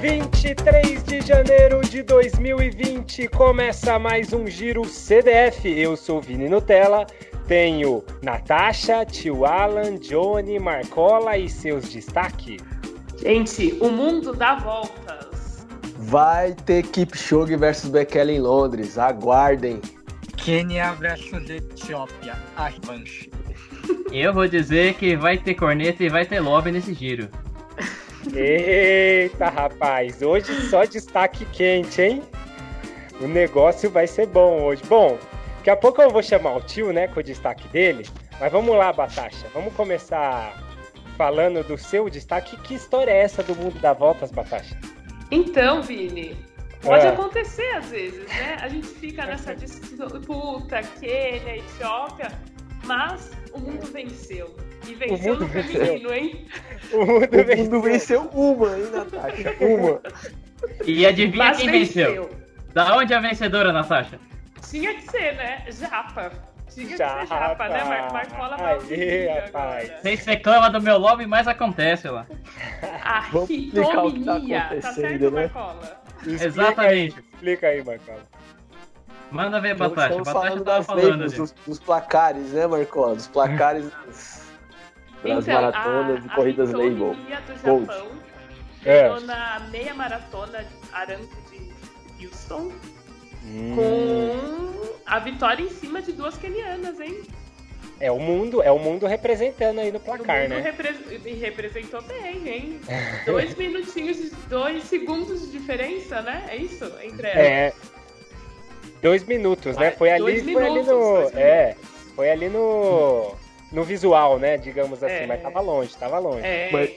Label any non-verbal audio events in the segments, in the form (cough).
23 de janeiro de 2020 começa mais um Giro CDF. Eu sou Vini Nutella, tenho Natasha, tio Alan, Johnny, Marcola e seus destaques. Gente, o mundo dá voltas. Vai ter Kipchoge versus Bekele em Londres, aguardem. Quênia versus Etiópia, a revanche. Eu vou dizer que vai ter corneta e vai ter lobby nesse giro. Eita, rapaz, hoje só destaque quente, hein? O negócio vai ser bom hoje. Bom, daqui a pouco eu vou chamar o tio, né, com o destaque dele. Mas vamos lá, Batasha. Vamos começar falando do seu destaque. Que história é essa do mundo da voltas, Batasha? Então, Vini, pode É. acontecer às vezes, né? A gente fica (laughs) nessa disputa, Quênia, Etiópia, mas o mundo venceu. E venceu mundo no venceu. feminino, hein? O mundo O venceu. mundo venceu uma, hein, Natasha? Uma. E adivinha Mas quem venceu. venceu? Da onde é a vencedora, Natasha? Tinha que ser, né? Japa. Tinha que Já, ser japa, né? Mar Marcola ouvir rapaz. Vocês reclamam do meu lobby, mas acontece lá. A Vamos explicar o que tá. Tá acontecendo, certo, né? Marcola? Explica Exatamente. Aí, explica aí, Marcola. Manda ver, Então, Batasha. Falando tava das falando ali. dos, dos placares, né, Marcola? Dos placares das, Então, maratonas a, e corridas label. Do Gold. Japão É. na meia maratona Aranco de Houston Hum, com a vitória em cima de duas kenianas, hein? é o mundo, é o mundo representando aí no O placar, mundo né? repre- e representou bem, hein? Dois (laughs) minutinhos, dois segundos de diferença, né? É isso? Entre elas. É. Dois minutos, né? Foi ali, dois foi ali no. É. Foi ali no. No visual, né? Digamos assim, É. mas tava longe, tava longe. É, Mas-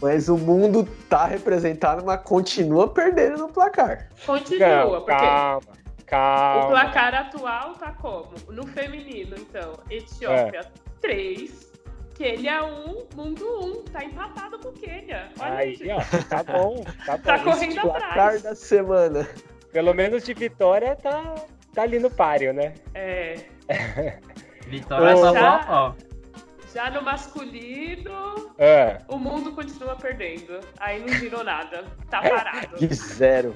Mas o mundo tá representado, mas continua perdendo no placar. continua, Não, porque calma, calma. o placar atual tá como? No feminino, então, Etiópia 3, Quênia 1, Mundo 1. Tá empatado com Quênia. Olha Aí, gente. ó, tá bom, tá bom. Tá correndo Placar atrás. da semana. Pelo menos de vitória tá, tá ali no páreo, né? É, (laughs) Vitória Ô. tá Já- bom, ó. Já no masculino, É. o mundo continua perdendo. Aí não virou nada. Tá parado. De zero.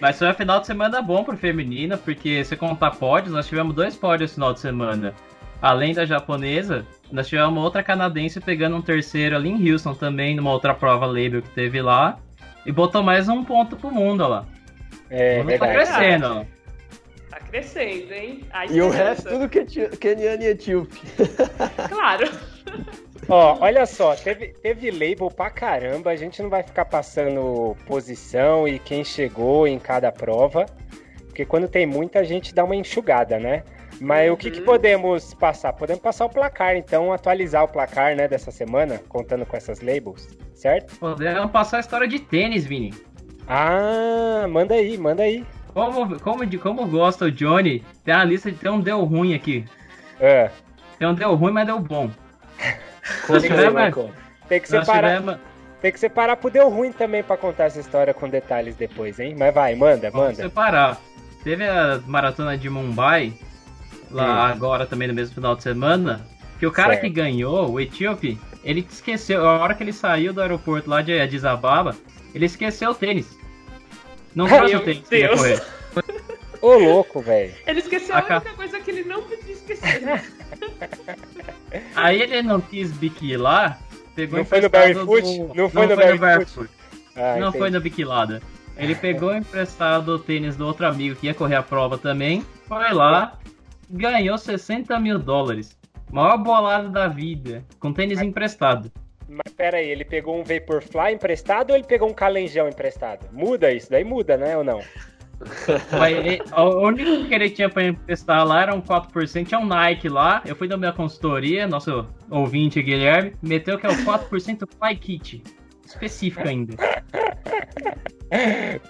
Mas foi um final de semana bom pro feminino, porque se contar pódios, nós tivemos dois pódios no final de semana. Além da japonesa, nós tivemos uma outra canadense pegando um terceiro ali em Houston também, numa outra prova label que teve lá. E botou mais um ponto pro mundo, ó lá. É o mundo tá verdade. crescendo, ó. Tá crescendo, hein? A E o resto tudo que Keniano e Etíope. (laughs) Claro. Ó, olha só, teve, teve label pra caramba, a gente não vai ficar passando posição e quem chegou em cada prova, porque quando tem muita a gente dá uma enxugada, né? Mas o que, que Uhum. podemos passar? Podemos passar o placar, então, atualizar o placar, né, dessa semana, contando com essas labels, certo? Podemos passar a história de tênis, Vini. Ah, manda aí, manda aí. Como, como, de, como gosta o Johnny, tem uma lista de tem um deu ruim aqui. É, Tem um deu ruim, mas deu bom. (laughs) Que- Marcola. tem que Nós separar, tivemos, tem que separar pro deu ruim também pra contar essa história com detalhes depois, hein? Mas vai, manda, Vamos manda. separar. Teve a maratona de Mumbai, lá agora também no mesmo final de semana, que o cara Certo. que ganhou, o etíope, ele esqueceu, a hora que ele saiu do aeroporto lá de Addis Ababa, ele esqueceu o tênis. Não Meu o tênis que correr. (laughs) Ô, louco, velho. Ele esqueceu a Aca- única coisa que ele não podia esquecer. (laughs) Aí ele não quis biquilar, pegou Não foi no Barefoot? do- Não foi no Barefoot? Barefoot. Ah, não entendi. foi na biquilada. Ele pegou emprestado o tênis do outro amigo que ia correr a prova também, foi lá, ganhou 60 mil dólares. Maior bolada da vida, com tênis emprestado. Mas pera aí, ele pegou um Vaporfly emprestado ou ele pegou um calenjão emprestado? Muda isso, daí muda, né, ou não? (laughs) Mas O único que ele tinha pra emprestar lá era um 4%, tinha um Nike lá. Eu fui da minha consultoria, nosso ouvinte Guilherme, meteu que é o 4% Fly Kit. Específico ainda. (laughs)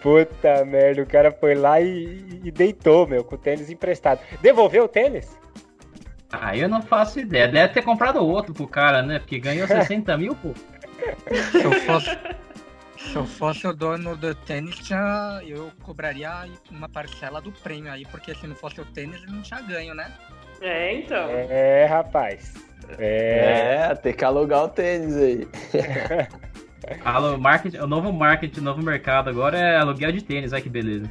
Puta merda, o cara foi lá e, e deitou, meu, com o tênis emprestado. Devolveu o tênis? Ah, eu não faço ideia. Deve ter comprado outro pro cara, né? Porque ganhou (laughs) 60 mil, pô. Se eu fosse, se eu fosse o dono do tênis, tinha, eu cobraria uma parcela do prêmio aí, porque se não fosse o tênis, ele não tinha ganho, né? É, então. É, rapaz. É. É, tem que alugar o tênis aí. (laughs) Alô, marketing, o novo marketing, o novo mercado agora é aluguel de tênis, olha que beleza.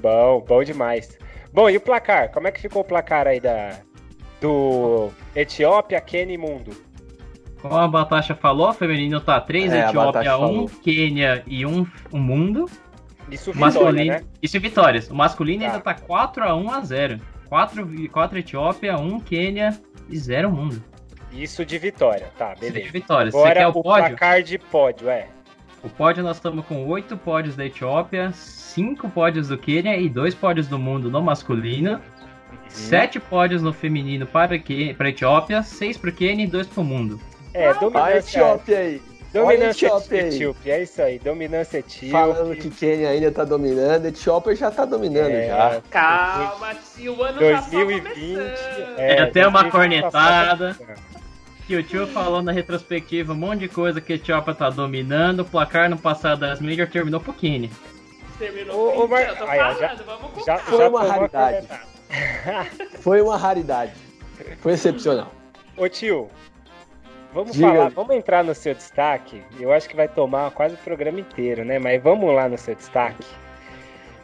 Bom, bom demais. Bom, e o placar? Como é que ficou o placar aí da, do Etiópia, Quênia e Mundo? Como a Batasha falou, o feminino tá 3, É, a Etiópia Batasha 1, falou. Quênia e 1 um, mundo. Isso vitória, masculino, né? Isso vitórias. O masculino Tá. ainda tá 4x1 a 0. 4, 4 Etiópia, 1 Quênia e 0 mundo. Isso de vitória, tá, Isso de beleza. vitórias. Você Agora quer o o pódio? placar de pódio, é. O pódio nós estamos com 8 pódios da Etiópia, 5 pódios do Quênia e 2 pódios do mundo no masculino. 7 pódios no feminino para, que, para a Etiópia, 6 para o Quênia e 2 para o mundo. É, A dominância, Etiópia aí. dominância Olha a Etiópia aí. etíope, é isso aí, dominância etíope. Falando que Quênia ainda tá dominando, Etiópia já tá dominando É, já. Calma, tio, o ano tá só 2020. começando. É, É, tem uma 2020 cornetada. tá Que o tio falou na retrospectiva um monte de coisa que a Etiópia tá dominando. O placar no passado das Major terminou pro Quênia. Terminou. Ô, ô, Mar- eu tô falando, já- vamos com Já, Foi já uma a raridade. cornetada. Foi uma raridade. Foi excepcional. Ô tio, vamos Diga. falar, vamos entrar no seu destaque. Eu acho que vai tomar quase o programa inteiro, né? Mas vamos lá no seu destaque.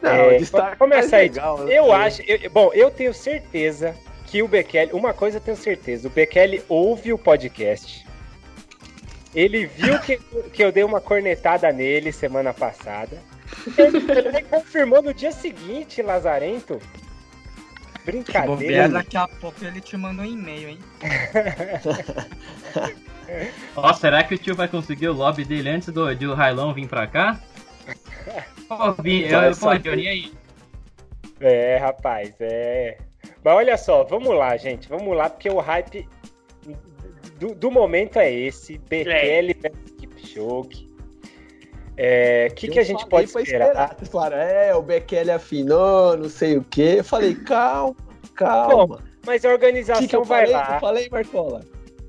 Não, É, o destaque começa mais aí. legal, né? Eu acho, eu- bom, eu tenho certeza que o Bekele, uma coisa eu tenho certeza, o Bekele ouve o podcast. Ele viu que, (laughs) que eu dei uma cornetada nele semana passada. Ele ele confirmou no dia seguinte, Lazarento. Brincadeira. daqui a pouco ele te manda um e-mail, hein? (laughs) Ó, será que o tio vai conseguir o lobby dele antes do, do Railão vir pra cá? Pô, Vi, eu, Vai pô. Johnny, aí? É, rapaz, é. Mas olha só, vamos lá, gente. Vamos lá, porque o hype do, do momento é esse. Bekele versus Kipchoge. É, o que, que a gente pode esperar? Vocês falaram, é, o Bekele afinou, não sei o quê. Eu falei, calma, calma. Mas a organização que, que eu vai falei? lá. Eu falei, Marcola?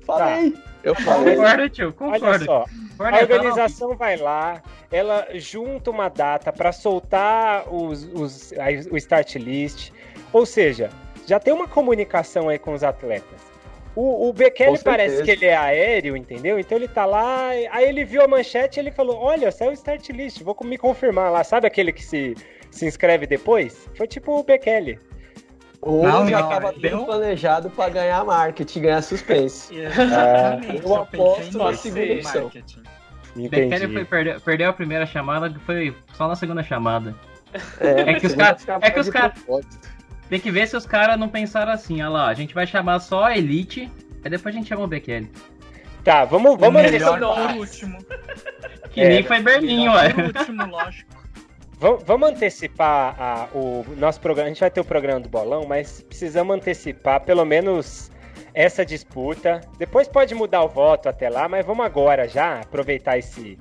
Falei. Eu falei. Concordo, tio, Olha concordo. só, Concordo, a tá organização vai lá, ela junta uma data para soltar os, os, a- o start list. Ou seja, já tem uma comunicação aí com os atletas. O, o Bekele parece que ele é aéreo, entendeu? Então ele tá lá, aí ele viu a manchete e ele falou: Olha, saiu o start list, vou me confirmar lá. Sabe aquele que se, se inscreve depois? Foi tipo o Bekele. Ou Não, já não, tava eu- tudo planejado pra ganhar marketing, ganhar suspense. (laughs) Exatamente. eu só aposto na segunda opção. marketing. Bekele foi perder, perdeu a primeira chamada, que foi só na segunda chamada. É, É que os segunda cara- chamada é que os de cara- propósito. Tem que ver se os caras não pensaram assim, olha lá, a gente vai chamar só a Elite, aí depois a gente chama o Bekele. Tá, vamos, O vamos melhor antecipar. por último. Que É, nem foi Berlim, ué. por último, lógico. Vamos, vamos antecipar a- o nosso programa. A gente vai ter o programa do bolão, mas precisamos antecipar pelo menos essa disputa. Depois pode mudar o voto até lá, mas vamos agora já aproveitar esse,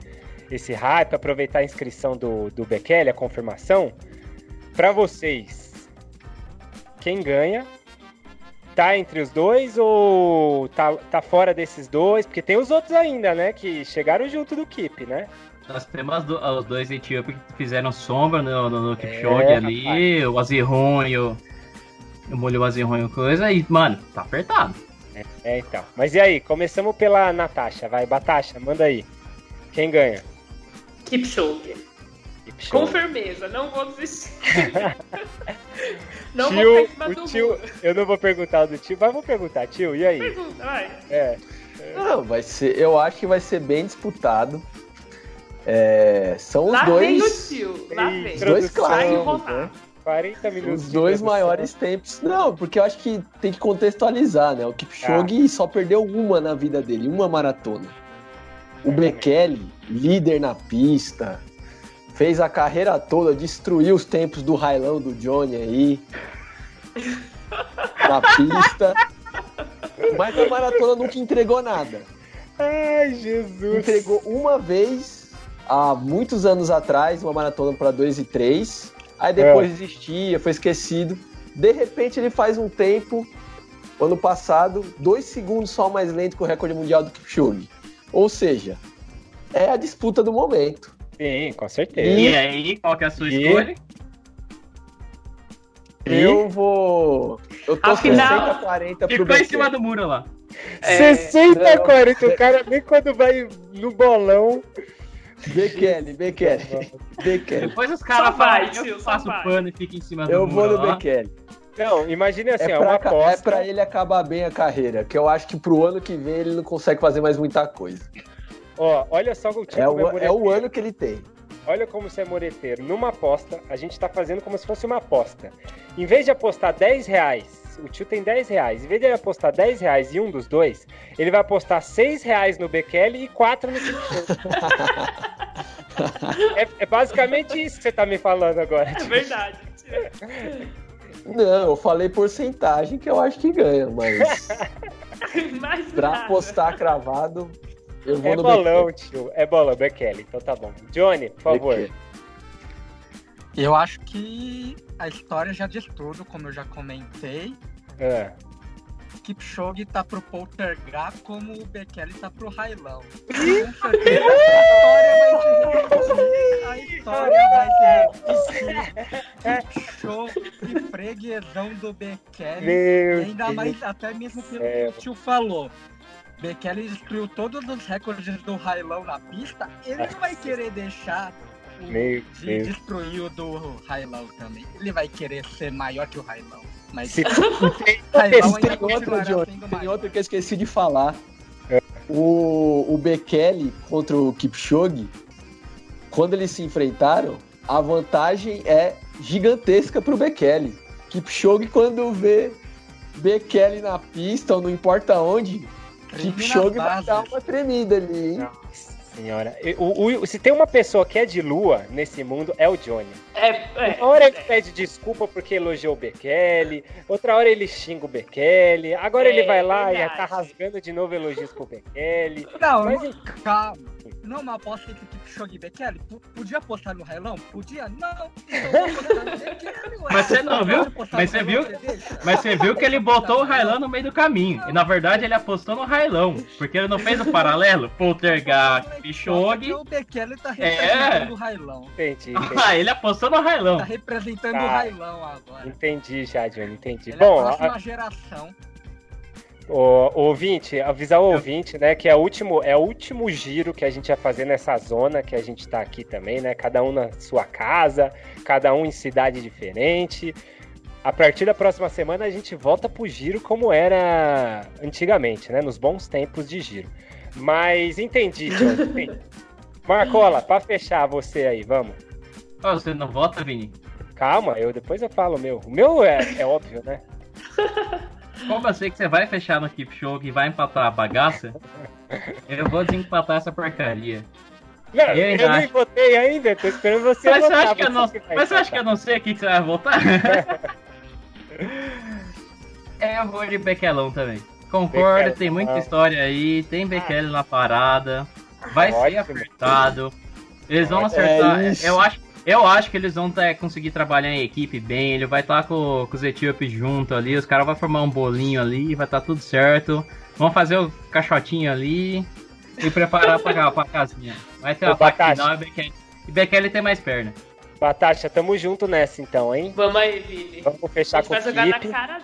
esse hype, aproveitar a inscrição do, do Bekele, a confirmação. Para vocês, quem ganha? Tá entre os dois ou tá, tá fora desses dois? Porque tem os outros ainda, né? Que chegaram junto do Keep, né? Nós temos do- os dois etíopes que fizeram sombra no, no, no Kipchoge É, ali, o Azirron e o. O molho Azirron e coisa, e, mano, tá apertado. É, então. Mas e aí? Começamos pela Natasha. Vai, Batasha, manda aí. Quem ganha? Kipchoge. Kipchoge. Com firmeza, não vou desistir. (laughs) não Tio, vou ficar em cima o do tio, eu não vou perguntar do tio, mas vou perguntar, tio, e aí? Pergunta, vai. É, Não, vai ser. Eu acho que vai ser bem disputado. É, são os Lá vem o dois. tio. Lá vem. Os dois Vai clássicos, né? 40 minutos. Os dois maiores tempos. Não, porque eu acho que tem que contextualizar, né? O Kipchoge só perdeu uma na vida dele, uma maratona. O Bekele, líder na pista, fez a carreira toda, destruiu os tempos do Railão do Johnny aí. (laughs) na pista. Mas a maratona nunca entregou nada. Ai, Jesus. Entregou uma vez, há muitos anos atrás, uma maratona para 2 e 3. Aí depois É. desistia, foi esquecido. De repente ele faz um tempo, ano passado, dois segundos só mais lento que o recorde mundial do Kipchoge. Ou seja, é a disputa do momento. Sim, com certeza. E aí, qual que é a sua E- escolha? Eu vou. Eu tô Afinal, 60-40 pro Ficou em cima do muro lá. É, 60 não. 40, o cara nem quando vai no bolão Bekele, Bekele. Bekele. Depois os caras falam, eu faço vai. pano e fico em cima do Eu vou muro no lá. Bekele. Não, imagine assim, É é, uma pra, é aposta. pra ele acabar bem a carreira, que eu acho que pro ano que vem ele não consegue fazer mais muita coisa. Ó, olha só o tipo É o, é o ano que ele tem. Olha como você é mureteiro. Numa aposta, a gente tá fazendo como se fosse uma aposta. Em vez de apostar 10 reais, o tio tem 10 reais. Em vez de ele apostar 10 reais em um dos dois, ele vai apostar 6 reais no Bekele e 4 no (laughs) é, é basicamente isso que você tá me falando agora. É tio. verdade. tio. Não, eu falei porcentagem que eu acho que ganha, mas (laughs) nada. apostar cravado, eu vou É no bolão, Bekele. tio. É bolão, Bekele. Então tá bom. Johnny, por favor. Bekele. Eu acho que a história já diz tudo, como eu já comentei. Ah. Kipchoge tá pro Poltergar como o Bekele tá pro Railão. Com certeza a história vai se repetir. A história vai se repetir. Kipchoge, freguesão do Bekele. Meu ainda Deus. mais, até mesmo pelo céu. que o tio falou. Bekele destruiu todos os recordes do Railão na pista. Ele não vai querer deixar o Meu de Deus. destruir o do Railão também. Ele vai querer ser maior que o Railão. Mas Se Railão (laughs) Tem outro, tem maior. outro que eu esqueci de falar. É. O, o Bekele contra o Kipchoge, quando eles se enfrentaram, a vantagem é gigantesca pro Bekele. Kipchoge, quando vê Bekele na pista, ou não importa onde, Kipchoge vai dar uma tremida ali, hein? Nossa senhora. O, o- se tem uma pessoa que é de lua nesse mundo, é o Johnny. É, é, Uma hora ele pede desculpa porque elogiou o Bekele, outra hora ele xinga o Bekele, agora É, ele vai lá e verdade. tá rasgando de novo elogios pro Bekele. Não, Mas calma. Não, uma aposta entre Kipchoge e Bekele. P- Podia apostar no Railão? Podia? Não. Então (laughs) Bekele. Mas você não viu? Mas você viu? Mas você viu que ele botou o Railão no meio do caminho. E na verdade ele apostou no Railão. Porque ele não fez o paralelo. Poltergar, Porque Pichogue. O Bekele tá É. representando o Railão. Entendi, entendi. Ah, ele apostou no Railão. Tá representando Tá. o Railão agora. Entendi já, Johnny, entendi. Ele Bom, é a a- próxima geração. O, o ouvinte, avisar o ouvinte, né, que é o último, é o último giro que a gente vai fazer nessa zona que a gente tá aqui também, né? Cada um na sua casa, cada um em cidade diferente. A partir da próxima semana a gente volta pro giro como era antigamente, né? Nos bons tempos de giro. Mas entendi, John. (laughs) Marcola, pra fechar você aí, vamos. Ó, você não vota, Vini? Calma, eu depois eu falo o meu. O meu é, é óbvio, né? (laughs) Como eu sei que você vai fechar no Kipchoge e vai empatar a bagaça, eu vou desempatar essa porcaria. Não, Eu eu, nem acho. votei ainda, tô esperando você Mas você votar. acha que eu não, você vai mas você acha que eu não sei aqui que você vai votar? (laughs) é, eu vou de Bequelão também. Concordo, Bequelão. tem muita história aí, tem Bekele na parada, vai ser Ótimo. apertado. Eles vão acertar. É eu, acho, eu acho que eles vão tá- conseguir trabalhar em equipe bem. Ele vai estar com, com os etíopes junto ali, os caras vão formar um bolinho ali, vai estar tudo certo. Vão fazer o caixotinho ali e preparar pra, pra casinha. Vai ter Ô, uma parte Batata. final e Bekele. E Bekele tem mais perna. Batasha, tamo junto nessa então, hein? Vamos aí, Vini. Vamos A fechar com o vai jogar na cara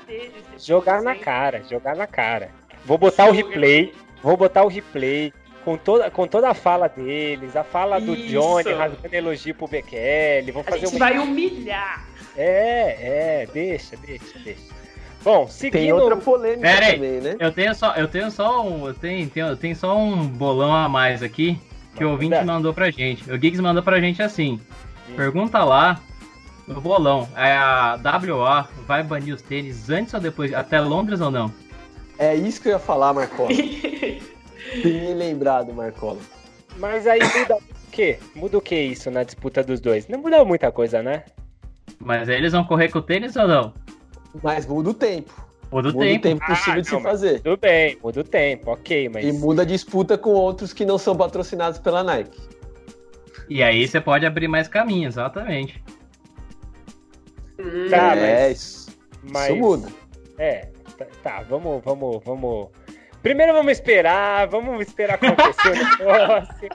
Jogar na cara, jogar na cara. Vou botar o Joga. replay, vou botar o replay com toda, com toda a fala deles, a fala do Isso. Johnny rasgando elogio pro Bekele. Vou A fazer gente uma. vai humilhar. É, é, deixa, deixa, deixa. Bom, seguindo. Tem outra polêmica Pera aí. também, né? Eu tenho só, eu tenho só um, eu tenho, tenho, eu tenho só um bolão a mais aqui que o ouvinte Manda. mandou pra gente. O Giggs mandou pra gente assim: pergunta lá no bolão, é a WA vai banir os tênis antes ou depois, até Londres ou não? É isso que eu ia falar, Marcola. (laughs) Bem lembrado, Marcola. Mas aí muda o quê? Muda o que isso na disputa dos dois? Não muda muita coisa, né? Mas aí eles vão correr com o tênis ou não? Mas muda o tempo. O do muda tempo. o tempo possível Ah, de não, se fazer. Tudo bem, muda o tempo, ok, mas. E muda a disputa com outros que não são patrocinados pela Nike. E aí você pode abrir mais caminho, exatamente. Tá, é, mas- isso, mas... isso muda. É, tá, tá, vamos, vamos, vamos. Primeiro vamos esperar, vamos esperar acontecer o (laughs) negócio.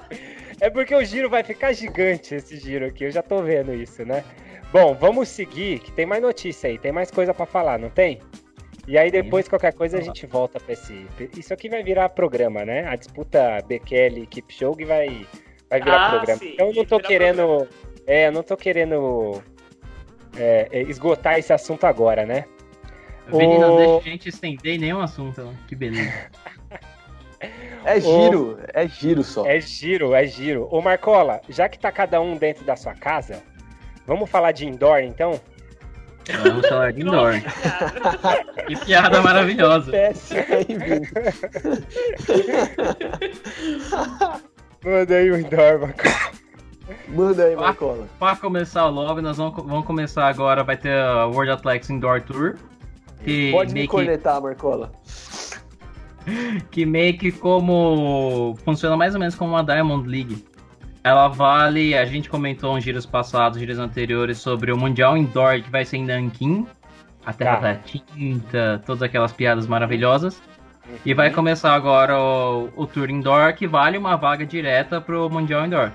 É porque o giro vai ficar gigante esse giro aqui, eu já tô vendo isso, né? Bom, vamos seguir, que tem mais notícia aí, tem mais coisa pra falar, não tem? E aí depois, qualquer coisa, a gente volta pra esse... Isso aqui vai virar programa, né? A disputa Bekele e Kipchoge vai, vai virar Ah, programa. sim, então eu não tô querendo. É, eu não tô querendo é, é, esgotar esse assunto agora, né? Vini não O- deixa a gente estender nenhum assunto. Que beleza. (laughs) É giro, é giro só. É giro, é giro. Ô Marcola, já que tá cada um dentro da sua casa, vamos falar de indoor então? Vamos falar de indoor. Que piada maravilhosa. (laughs) Hein, Vini? (laughs) Manda aí o indoor, Marcola. Manda aí, Marcola. Para começar o lobby, nós vamos, vamos começar agora. Vai ter a World Athletics Indoor Tour. Que Pode me meio que, cornetar, Marcola. (laughs) que meio que como. Funciona mais ou menos como uma Diamond League. Ela vale. A gente comentou uns giros passados, giros anteriores, sobre o Mundial Indoor que vai ser em Nanquim. A Terra Tá. da Tinta, todas aquelas piadas maravilhosas. E vai começar agora o, o Tour Indoor, que vale uma vaga direta pro Mundial Indoor.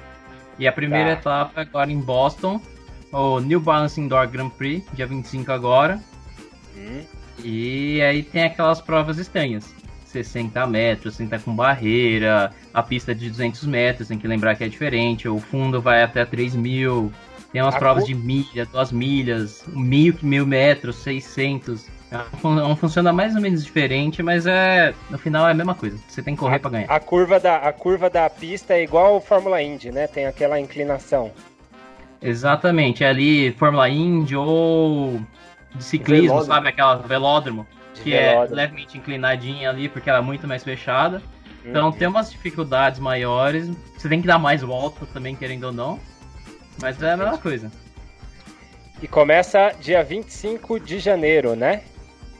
E a primeira Tá. etapa é agora em Boston, o New Balance Indoor Grand Prix, dia 25 agora. Hum, E aí tem aquelas provas estranhas. 60 metros, sem estar com barreira, a pista de 200 metros, tem que lembrar que é diferente, o fundo vai até 3 mil, tem umas A provas de milha, 2 milhas, mil, mil metros, 600. É um fun- é funciona mais ou menos diferente, mas é no final é a mesma coisa. Você tem que correr pra ganhar. A curva, da, a curva da pista é igual Fórmula Indy, né? Tem aquela inclinação. Exatamente, é ali Fórmula Indy ou de ciclismo, Velódromo. sabe? Aquela velódromo, De que é velódromo. levemente inclinadinha ali, porque ela é muito mais fechada. Então Uhum. tem umas dificuldades maiores. Você tem que dar mais volta também, querendo ou não. Mas é a mesma coisa. E começa dia 25 de janeiro, né?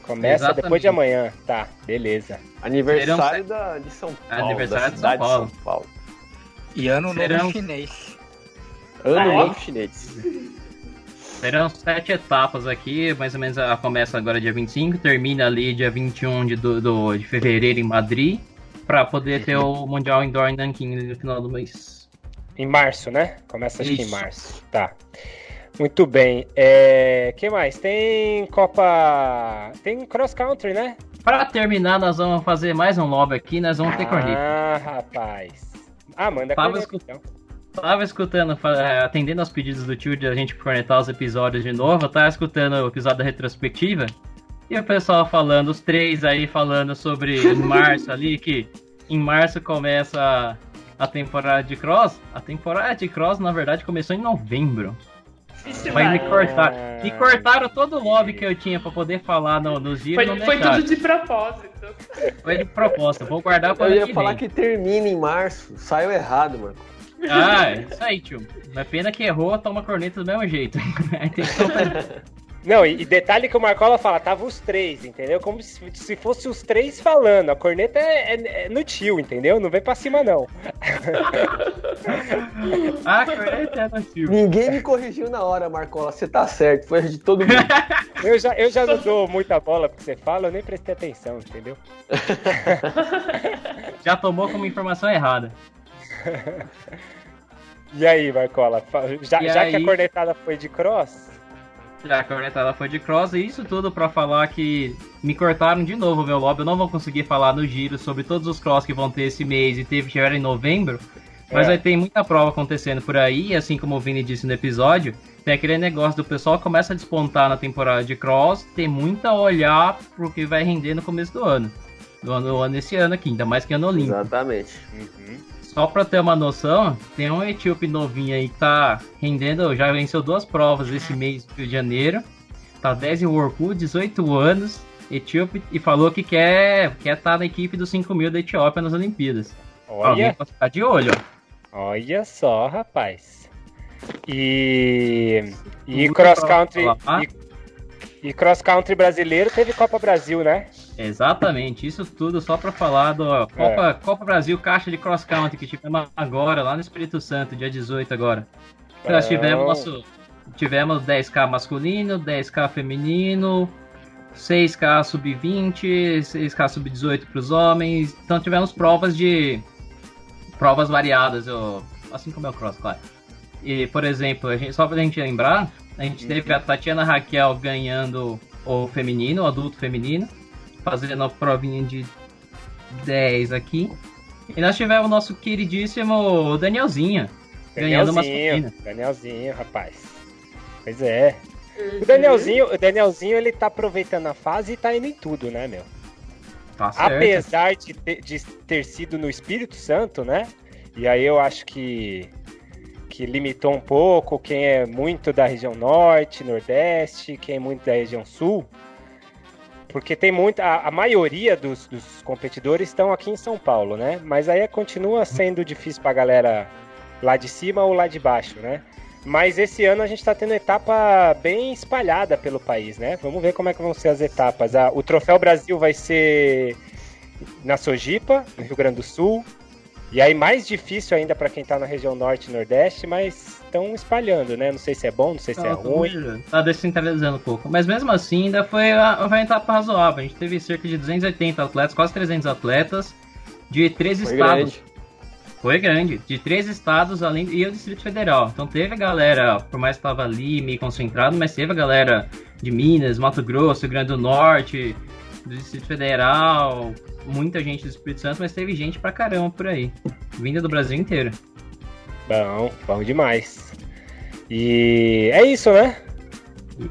Começa Exatamente. depois de amanhã. Tá, beleza. Aniversário da, de São Paulo. Aniversário da de São Paulo. São Paulo. E ano Serão- novo chinês. Ano Ah, é? novo chinês. (laughs) Serão sete etapas aqui, mais ou menos ela começa agora dia 25, termina ali dia 21 de, do, do- de fevereiro em Madrid, pra poder ter o Mundial Indoor em Nanquim no final do mês. Em março, né? Começa acho que em março. Tá. Muito bem. É... que mais? Tem Copa. Tem cross country, né? Pra terminar, nós vamos fazer mais um lobby aqui, nós vamos ter corneta. Ah, rapaz. Ah, manda Tava escut- então. Tava escutando, é, atendendo aos pedidos do tio de a gente cornetar os episódios de novo, eu tava escutando o episódio da retrospectiva e o pessoal falando, os três aí falando sobre (laughs) março ali, que em março começa a, temporada de cross. A temporada de cross, na verdade, começou em novembro. Mas me vai. cortaram. Ah, Me cortaram todo o lobby que eu tinha pra poder falar no, nos dias. Foi, foi tudo de propósito. Foi de proposta. Vou guardar pra Eu ia que falar vem. que termina em março. Saiu errado, mano. Ah, é isso aí, tio. Mas pena que errou, toma corneta do mesmo jeito. (laughs) Aí tem que tomar Não, e, e detalhe que o Marcola fala, tava os três, entendeu? Como se, se fosse os três falando. A corneta é, é- é no tio, entendeu? Não vem pra cima, não. (laughs) Ah, corneta é nativo. Ninguém me corrigiu na hora, Marcola. Você tá certo. Foi de todo mundo. (laughs) Eu já, eu já não dou muita bola porque você fala, eu nem prestei atenção, entendeu? Já tomou como informação errada. (laughs) E aí, Marcola? Já, E já que a aí? cornetada foi de cross, Já a cornetada foi de cross, e isso tudo pra falar que me cortaram de novo o meu lobby. Eu não vou conseguir falar no giro sobre todos os cross que vão ter esse mês e teve tiveram em novembro. Mas É. vai ter muita prova acontecendo por aí, e assim como o Vini disse no episódio, tem aquele negócio do pessoal que começa a despontar na temporada de cross, tem muito a olhar pro que vai render no começo do ano. Do ano, do ano esse ano aqui, ainda mais que ano olímpico. Exatamente. Só pra ter uma noção, tem um etíope novinho aí que tá rendendo, já venceu duas provas esse mês de Rio de janeiro. Tá 10 em World 18 anos, etíope, e falou que quer estar quer tá na equipe dos 5 mil da Etiópia nas Olimpíadas. Olha, pode ficar de olho, ó. olha só, rapaz. E, e cross country e, e cross country brasileiro teve Copa Brasil, né? Exatamente, isso tudo só pra falar do Copa, Copa Brasil Caixa de Cross Country que tivemos agora, lá no Espírito Santo, dia 18 agora. Nós tivemos nosso. Tivemos 10k masculino, 10k feminino, 6k sub-20, 6k sub-18 para os homens. Então tivemos provas de. provas variadas, ó, assim como é o cross, claro. E, por exemplo, a gente, só pra gente lembrar, a gente teve a Tatiana Raquel ganhando o feminino, o adulto feminino, fazendo a provinha de 10 aqui. E nós tivemos o nosso queridíssimo Danielzinho. Ganhando Danielzinho, Danielzinho, rapaz. Pois é. O Danielzinho, o Danielzinho, ele tá aproveitando a fase e tá indo em tudo, né, meu? Tá certo. Apesar de ter, de ter sido no Espírito Santo, né? E aí eu acho que que limitou um pouco quem é muito da região norte, nordeste, quem é muito da região sul. Porque tem muita. A, a maioria dos, dos, competidores estão aqui em São Paulo, né? Mas aí continua sendo difícil pra galera lá de cima ou lá de baixo, né? Mas esse ano a gente está tendo etapa bem espalhada pelo país, né? Vamos ver como é que vão ser as etapas. Ah, o Troféu Brasil vai ser na Sojipa, no Rio Grande do Sul. E aí mais difícil ainda para quem está na região norte e nordeste, mas estão espalhando, né? Não sei se é bom, não sei se é ruim. Tá descentralizando um pouco. Mas mesmo assim, ainda foi uma etapa razoável. A gente teve cerca de 280 atletas, quase 300 atletas, de três foi estados. Grande. Foi grande, de três estados além e o Distrito Federal. Então teve a galera, por mais que estava ali meio concentrado, mas teve a galera de Minas, Mato Grosso, Rio Grande do Norte, do Distrito Federal, muita gente do Espírito Santo, mas teve gente pra caramba por aí, vinda do Brasil inteiro. Bom, bom demais. E é isso, né?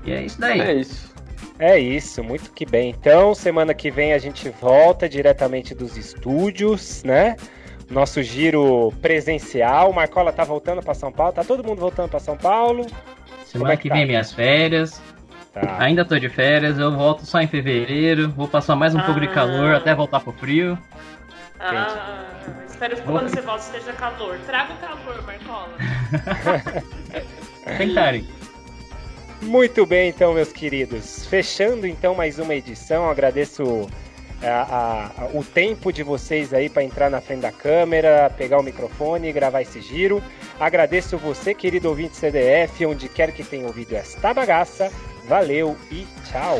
E é isso daí. É isso. É isso, muito que bem. Então, semana que vem a gente volta diretamente dos estúdios, né? nosso giro presencial. Marcola tá voltando para São Paulo, tá todo mundo voltando para São Paulo. Semana é que, que tá? vem minhas férias. Tá. Ainda tô de férias, eu volto só em fevereiro. Vou passar mais um ah. pouco de calor até voltar pro frio. Ah, espero que quando você volta esteja calor. Traga o calor, Marcola. (laughs) Tentarem. Muito bem, então, meus queridos. Fechando então mais uma edição, agradeço a, a, o tempo de vocês aí para entrar na frente da câmera, pegar o microfone e gravar esse giro. Agradeço você, querido ouvinte CDF, onde quer que tenha ouvido esta bagaça. Valeu e tchau!